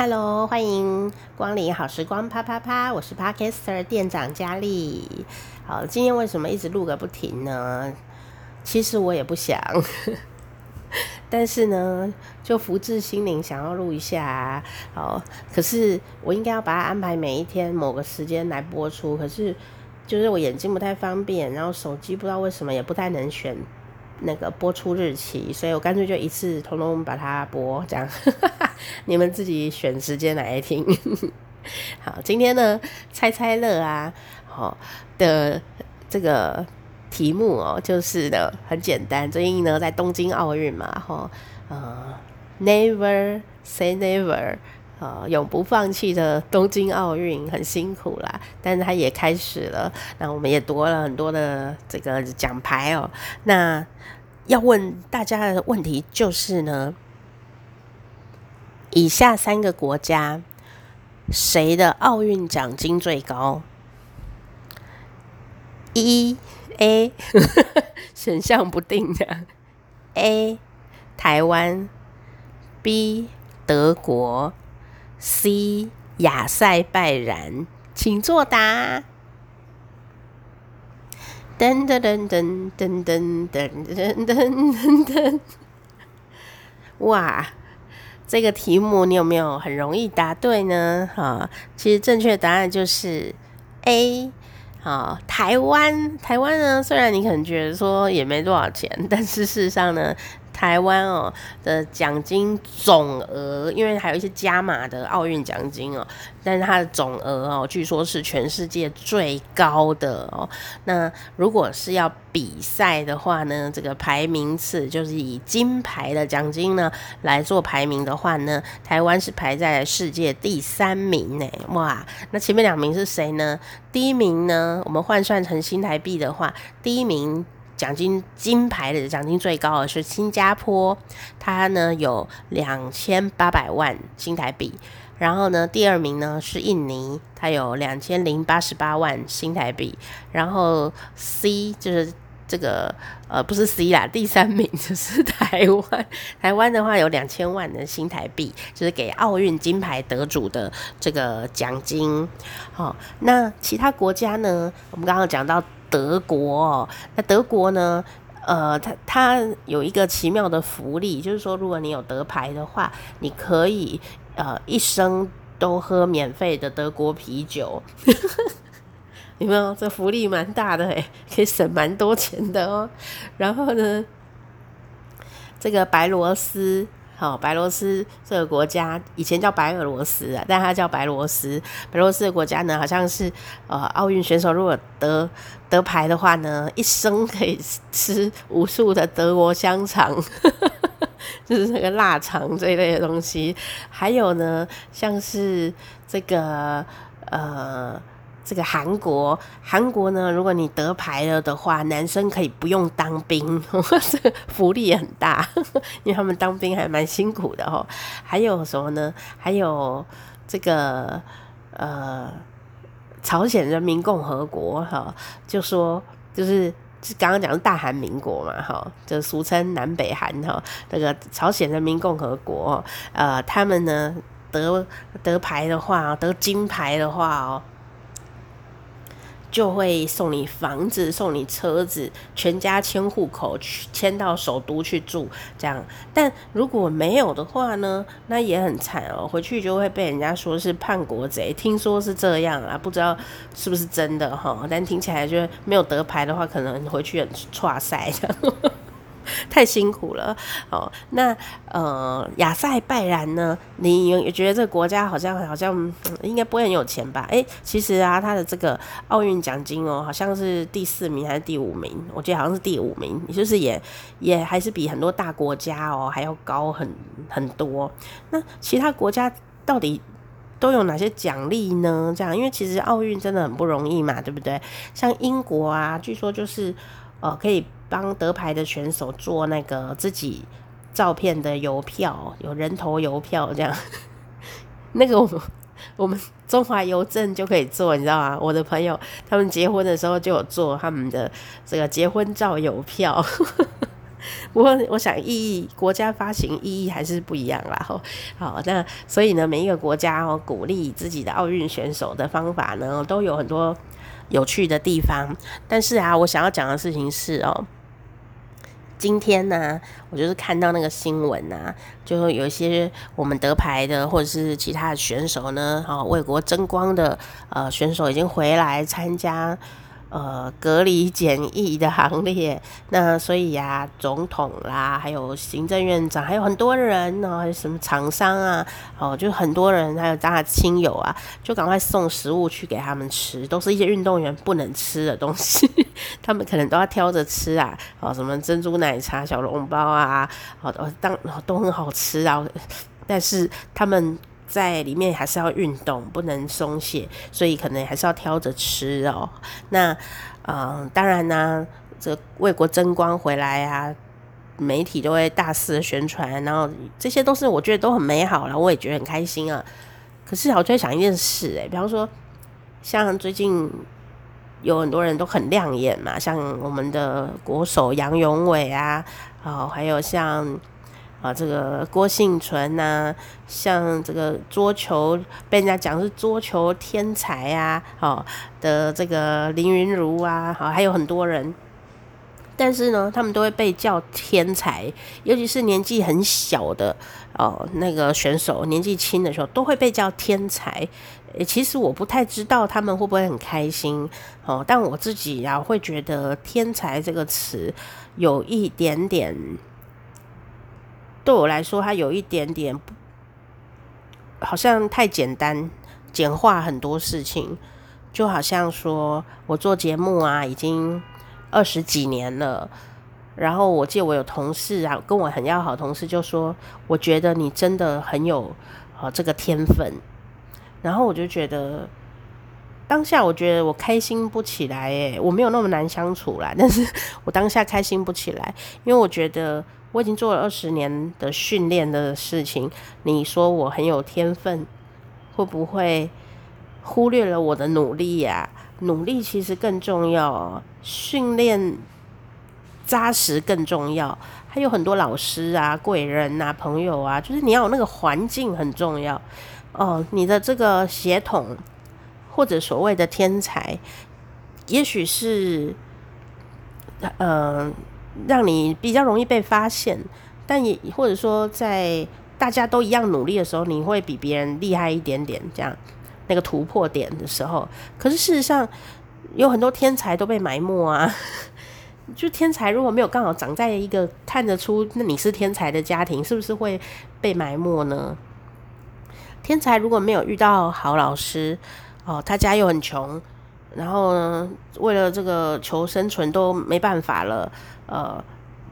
Hello，欢迎光临好时光啪啪啪，我是 Podcaster 店长佳丽。好，今天为什么一直录个不停呢？其实我也不想，但是呢，就福至心灵想要录一下啊。好，可是我应该要把它安排每一天某个时间来播出，可是就是我眼睛不太方便，然后手机不知道为什么也不太能选。那个播出日期，所以我干脆就一次通通把它播，这样 你们自己选时间来听。好，今天呢，猜猜乐啊，好的这个题目哦，就是的很简单，最近呢在东京奥运嘛，哈，呃，Never say never。呃，永不放弃的东京奥运很辛苦啦，但是它也开始了。那我们也夺了很多的这个奖牌哦。那要问大家的问题就是呢，以下三个国家谁的奥运奖金最高？一 A 选项不定的 A 台湾，B 德国。C 亚塞拜然，请作答。噔噔噔噔噔噔噔噔噔噔！哇，这个题目你有没有很容易答对呢？哈，其实正确答案就是 A。好，台湾，台湾呢，虽然你可能觉得说也没多少钱，但是事实上呢。台湾哦的奖金总额，因为还有一些加码的奥运奖金哦，但是它的总额哦，据说是全世界最高的哦。那如果是要比赛的话呢，这个排名次就是以金牌的奖金呢来做排名的话呢，台湾是排在世界第三名呢。哇，那前面两名是谁呢？第一名呢，我们换算成新台币的话，第一名。奖金金牌的奖金最高的是新加坡，它呢有两千八百万新台币。然后呢，第二名呢是印尼，它有两千零八十八万新台币。然后 C 就是这个呃不是 C 啦，第三名就是台湾。台湾的话有两千万的新台币，就是给奥运金牌得主的这个奖金。好，那其他国家呢？我们刚刚讲到。德国哦，那德国呢？呃，它它有一个奇妙的福利，就是说，如果你有得牌的话，你可以呃一生都喝免费的德国啤酒。有没有？这福利蛮大的诶，可以省蛮多钱的哦。然后呢，这个白罗斯。好，白罗斯这个国家以前叫白俄罗斯啊，但它叫白罗斯。白罗斯的国家呢，好像是呃奥运选手如果得得牌的话呢，一生可以吃无数的德国香肠，就是那个腊肠这一类的东西。还有呢，像是这个呃。这个韩国，韩国呢，如果你得牌了的话，男生可以不用当兵，呵呵这个福利也很大，因为他们当兵还蛮辛苦的哦。还有什么呢？还有这个呃，朝鲜人民共和国哈，就说就是刚刚讲的大韩民国嘛哈，就俗称南北韩哈。那个朝鲜人民共和国，呃，他们呢得得牌的话，得金牌的话哦。就会送你房子，送你车子，全家迁户口，去迁到首都去住，这样。但如果没有的话呢，那也很惨哦，回去就会被人家说是叛国贼。听说是这样啊，不知道是不是真的哈。但听起来就没有得牌的话，可能回去很挫赛这样。太辛苦了哦。那呃，亚塞拜然呢？你有觉得这个国家好像好像、应该不会很有钱吧？诶，其实啊，它的这个奥运奖金哦，好像是第四名还是第五名？我记得好像是第五名，也就是也也还是比很多大国家哦还要高很很多。那其他国家到底都有哪些奖励呢？这样，因为其实奥运真的很不容易嘛，对不对？像英国啊，据说就是呃可以。帮得牌的选手做那个自己照片的邮票，有人头邮票这样。那个我们我们中华邮政就可以做，你知道吗？我的朋友他们结婚的时候就有做他们的这个结婚照邮票。不过我想意义国家发行意义还是不一样啦。好，那所以呢，每一个国家哦，鼓励自己的奥运选手的方法呢，都有很多有趣的地方。但是啊，我想要讲的事情是哦。今天呢、我就是看到那个新闻啊，就有一些我们得牌的或者是其他的选手呢，啊，为国争光的呃选手已经回来参加。呃，隔离检疫的行列，那所以呀、啊，总统啦，还有行政院长，还有很多人呢，还有什么厂商啊，哦，就很多人，还有他的亲友啊，就赶快送食物去给他们吃，都是一些运动员不能吃的东西，他们可能都要挑着吃啊，哦，什么珍珠奶茶、小笼包啊，哦，当都很好吃啊，但是他们。在里面还是要运动，不能松懈，所以可能还是要挑着吃哦。那，嗯，当然呢，这为国争光回来啊，媒体都会大肆的宣传，然后这些都是我觉得都很美好了，我也觉得很开心啊。可是我就会想一件事，诶，比方说，像最近有很多人都很亮眼嘛，像我们的国手杨永伟啊，哦，还有像。啊，这个郭幸存呐，像这个桌球被人家讲是桌球天才啊，好的这个林昀儒啊，好还有很多人，但是呢，他们都会被叫天才，尤其是年纪很小的哦，那个选手年纪轻的时候都会被叫天才。诶，其实我不太知道他们会不会很开心哦，但我自己呀会觉得“天才”这个词有一点点。对我来说，它有一点点，好像太简单，简化很多事情。就好像说我做节目啊，已经二十几年了。然后我记得我有同事啊，跟我很要好同事就说，我觉得你真的很有呃这个天分。然后我就觉得，当下我觉得我开心不起来，诶，我没有那么难相处啦。但是我当下开心不起来，因为我觉得。我已经做了二十年的训练的事情，你说我很有天分，会不会忽略了我的努力呀？努力其实更重要，训练扎实更重要。还有很多老师啊、贵人啊、朋友啊，就是你要有那个环境很重要哦。你的这个协同或者所谓的天才，也许是嗯。让你比较容易被发现，但也或者说在大家都一样努力的时候，你会比别人厉害一点点，这样那个突破点的时候。可是事实上，有很多天才都被埋没啊。就天才如果没有刚好长在一个看得出那你是天才的家庭，是不是会被埋没呢？天才如果没有遇到好老师，哦，他家又很穷。然后呢，为了这个求生存都没办法了。呃，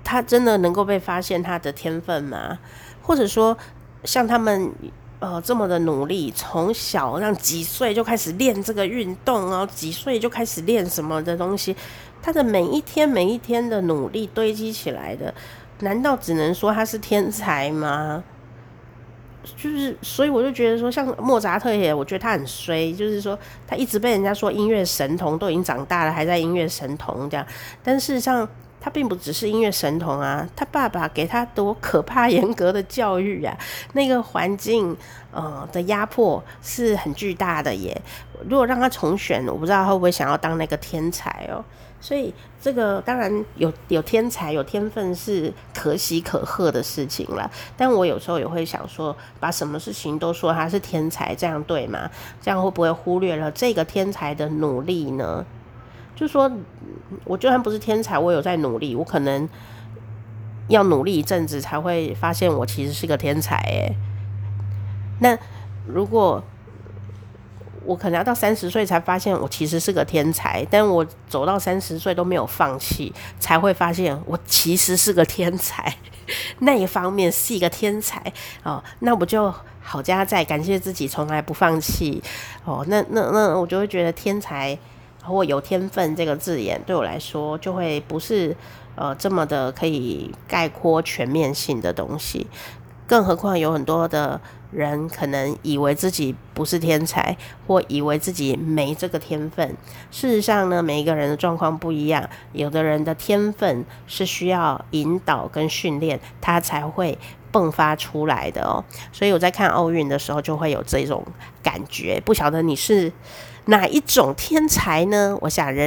他真的能够被发现他的天分吗？或者说，像他们呃这么的努力，从小让几岁就开始练这个运动，然后几岁就开始练什么的东西，他的每一天每一天的努力堆积起来的，难道只能说他是天才吗？就是，所以我就觉得说，像莫扎特也，我觉得他很衰，就是说他一直被人家说音乐神童，都已经长大了还在音乐神童这样。但事实上，他并不只是音乐神童啊，他爸爸给他多可怕严格的教育啊，那个环境呃的压迫是很巨大的耶。如果让他重选，我不知道会不会想要当那个天才哦。所以这个当然有有天才有天分是可喜可贺的事情了，但我有时候也会想说，把什么事情都说他是天才，这样对吗？这样会不会忽略了这个天才的努力呢？就说我就算不是天才，我有在努力，我可能要努力一阵子才会发现我其实是个天才诶。那如果我可能要到三十岁才发现我其实是个天才，但我走到三十岁都没有放弃，才会发现我其实是个天才。那一方面是一个天才哦，那我就好加在感谢自己从来不放弃哦。那那那我就会觉得天才或有天分这个字眼对我来说就会不是呃这么的可以概括全面性的东西。更何况有很多的人可能以为自己不是天才，或以为自己没这个天分。事实上呢，每一个人的状况不一样，有的人的天分是需要引导跟训练，他才会迸发出来的哦。所以我在看奥运的时候，就会有这种感觉。不晓得你是哪一种天才呢？我想人。